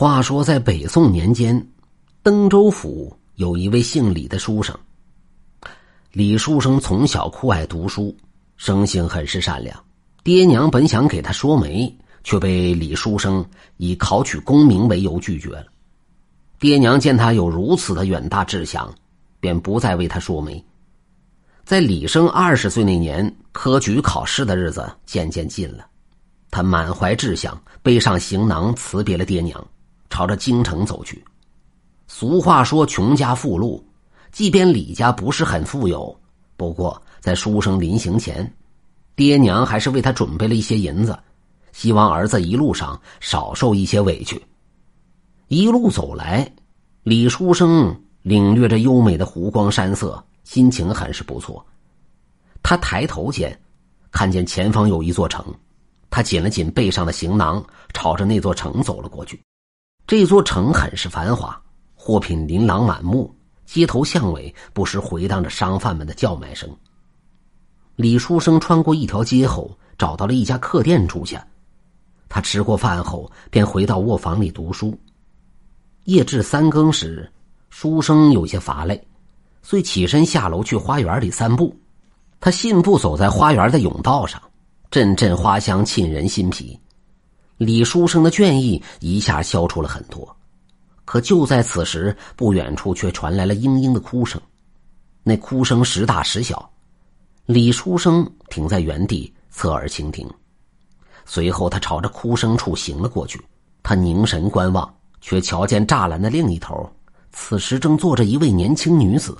话说，在北宋年间，登州府有一位姓李的书生。李书生从小酷爱读书，生性很是善良。爹娘本想给他说媒，却被李书生以考取功名为由拒绝了。爹娘见他有如此的远大志向，便不再为他说媒。在李生二十岁那年，科举考试的日子渐渐近了，他满怀志向，背上行囊辞别了爹娘。朝着京城走去。俗话说：“穷家富路。”即便李家不是很富有，不过在书生临行前，爹娘还是为他准备了一些银子，希望儿子一路上少受一些委屈。一路走来，李书生领略着优美的湖光山色，心情很是不错。他抬头间，看见前方有一座城，他紧了紧背上的行囊，朝着那座城走了过去。这座城很是繁华，货品琳琅满目，街头巷尾不时回荡着商贩们的叫卖声。李书生穿过一条街后，找到了一家客店住下。他吃过饭后，便回到卧房里读书。夜至三更时，书生有些乏累，遂起身下楼去花园里散步。他信步走在花园的甬道上，阵阵花香沁人心脾。李书生的倦意一下消除了很多，可就在此时，不远处却传来了嘤嘤的哭声。那哭声时大时小，李书生停在原地，侧耳倾听。随后，他朝着哭声处行了过去。他凝神观望，却瞧见栅栏的另一头，此时正坐着一位年轻女子。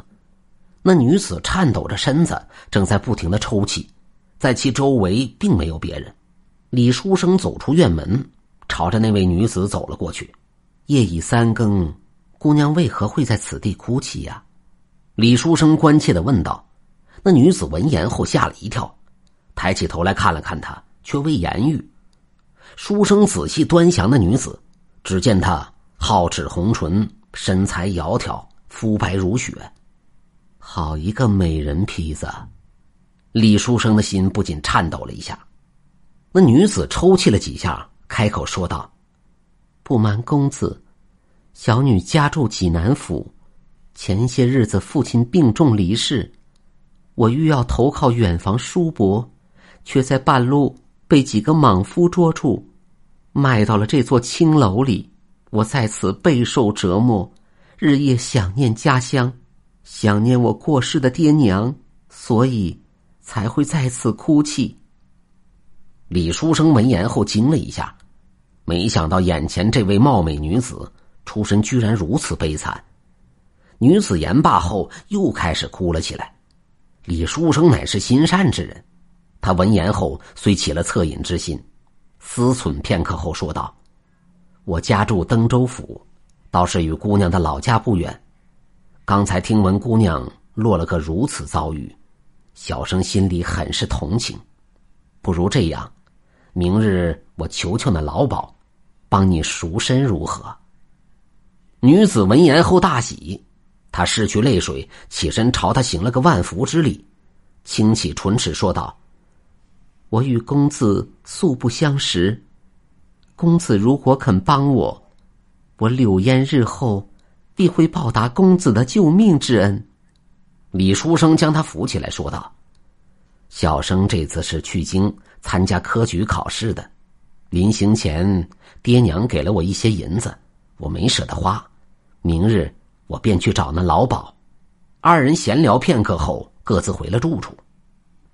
那女子颤抖着身子，正在不停的抽泣，在其周围并没有别人。李书生走出院门，朝着那位女子走了过去。夜已三更，姑娘为何会在此地哭泣呀？李书生关切的问道。那女子闻言后吓了一跳，抬起头来看了看他，却未言语。书生仔细端详那女子，只见她皓齿红唇，身材窈窕，肤白如雪，好一个美人坯子。李书生的心不禁颤抖了一下。那女子抽泣了几下，开口说道：“不瞒公子，小女家住济南府，前些日子父亲病重离世，我欲要投靠远房叔伯，却在半路被几个莽夫捉住，卖到了这座青楼里。我在此备受折磨，日夜想念家乡，想念我过世的爹娘，所以才会在此哭泣。”李书生闻言后惊了一下，没想到眼前这位貌美女子出身居然如此悲惨。女子言罢后又开始哭了起来。李书生乃是心善之人，他闻言后虽起了恻隐之心，思忖片刻后说道：“我家住登州府，倒是与姑娘的老家不远。刚才听闻姑娘落了个如此遭遇，小生心里很是同情。不如这样。”明日我求求那老鸨，帮你赎身如何？女子闻言后大喜，她拭去泪水，起身朝他行了个万福之礼，轻启唇齿说道：“我与公子素不相识，公子如果肯帮我，我柳烟日后必会报答公子的救命之恩。”李书生将他扶起来，说道：“小生这次是去京。”参加科举考试的，临行前，爹娘给了我一些银子，我没舍得花。明日我便去找那老鸨。二人闲聊片刻后，各自回了住处。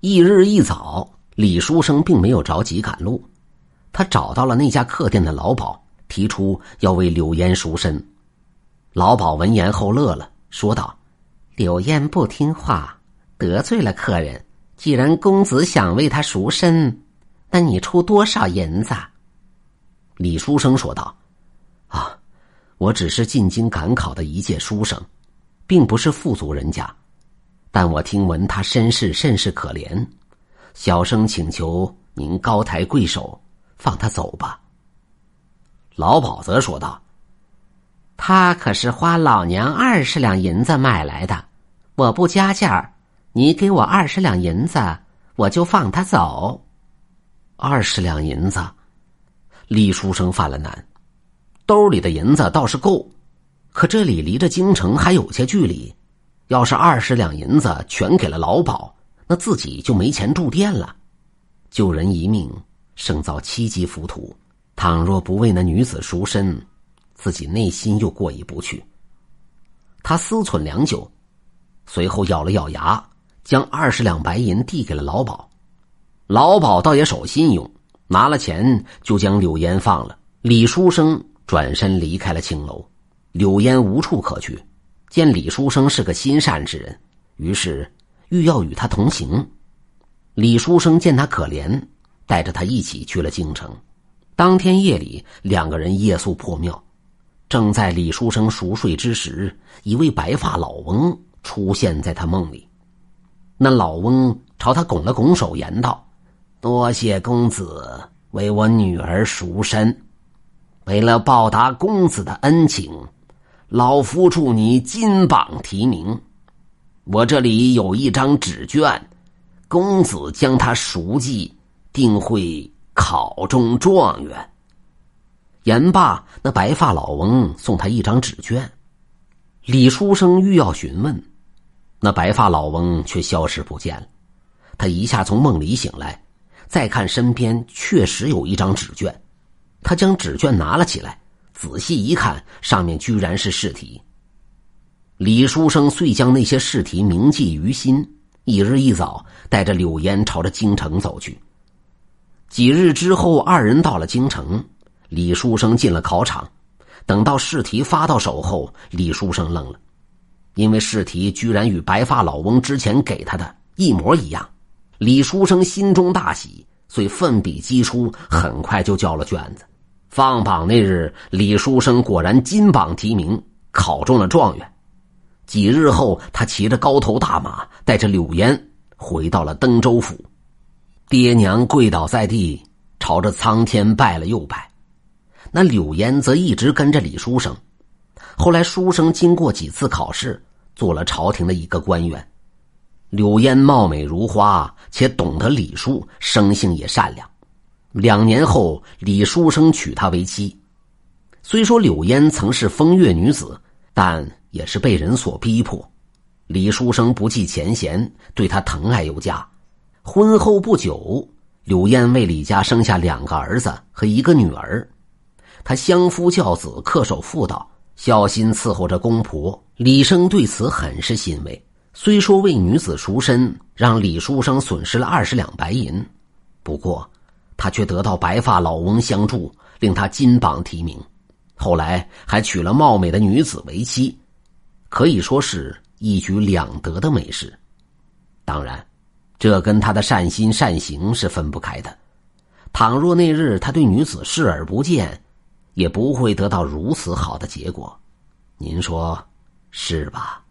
翌日一早，李书生并没有着急赶路，他找到了那家客店的老鸨，提出要为柳烟赎身。老鸨闻言后乐了，说道：“柳烟不听话，得罪了客人。”既然公子想为他赎身，那你出多少银子？李书生说道：“啊，我只是进京赶考的一介书生，并不是富足人家。但我听闻他身世甚是可怜，小生请求您高抬贵手，放他走吧。”老鸨则说道：“他可是花老娘二十两银子买来的，我不加价。”你给我二十两银子，我就放他走。二十两银子，李书生犯了难。兜里的银子倒是够，可这里离着京城还有些距离，要是二十两银子全给了老鸨，那自己就没钱住店了。救人一命，胜造七级浮屠。倘若不为那女子赎身，自己内心又过意不去。他思忖良久，随后咬了咬牙，将二十两白银递给了老鸨。老鸨倒也守信用，拿了钱就将柳烟放了。李书生转身离开了青楼，柳烟无处可去，见李书生是个心善之人，于是欲要与他同行。李书生见他可怜，带着他一起去了京城。当天夜里，两个人夜宿破庙。正在李书生熟睡之时，一位白发老翁出现在他梦里。那老翁朝他拱了拱手，言道：“多谢公子为我女儿赎身，为了报答公子的恩情，老夫祝你金榜题名。我这里有一张纸卷，公子将它熟记，定会。”考中状元。言罢，那白发老翁送他一张纸卷。李书生欲要询问，那白发老翁却消失不见了。他一下从梦里醒来，再看身边确实有一张纸卷。他将纸卷拿了起来，仔细一看，上面居然是试题。李书生遂将那些试题铭记于心，一日一早带着柳烟朝着京城走去。几日之后，二人到了京城。李书生进了考场，等到试题发到手后，李书生愣了，因为试题居然与白发老翁之前给他的一模一样。李书生心中大喜，遂奋笔疾书，很快就交了卷子。放榜那日，李书生果然金榜题名，考中了状元。几日后，他骑着高头大马，带着柳烟回到了登州府。爹娘跪倒在地，朝着苍天拜了又拜。那柳烟则一直跟着李书生。后来书生经过几次考试，做了朝廷的一个官员。柳烟貌美如花，且懂得礼数，生性也善良。两年后，李书生娶她为妻。虽说柳烟曾是风月女子，但也是被人所逼迫。李书生不计前嫌，对她疼爱有加。婚后不久，柳烟为李家生下两个儿子和一个女儿。他相夫教子，恪守妇道，孝心伺候着公婆。李生对此很是欣慰。虽说为女子赎身，让李书生损失了二十两白银，不过他却得到白发老翁相助，令他金榜题名。后来还娶了貌美的女子为妻，可以说是一举两得的美事。当然。这跟他的善心善行是分不开的。倘若那日他对女子视而不见，也不会得到如此好的结果。您说是吧？